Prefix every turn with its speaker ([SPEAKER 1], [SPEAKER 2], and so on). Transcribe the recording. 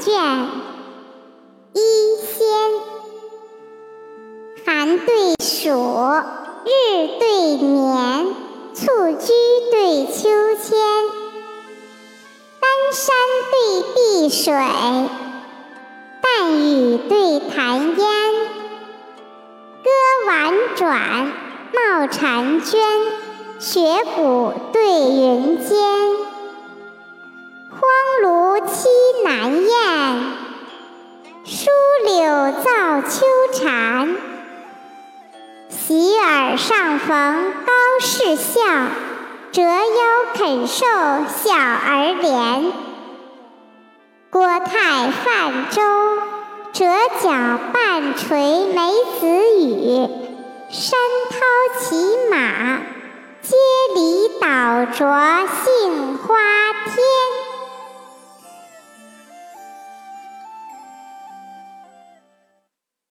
[SPEAKER 1] 卷一仙，寒对暑，日对年，蹴鞠对秋千，丹山对碧水，淡雨对潭烟，歌婉转，冒婵娟，雪谷对云间。栖南雁，疏柳造秋蝉。喜耳上逢高士笑，折腰肯受小儿怜。郭泰泛舟，折角半垂梅子雨。山涛骑马，接篱倒着杏花。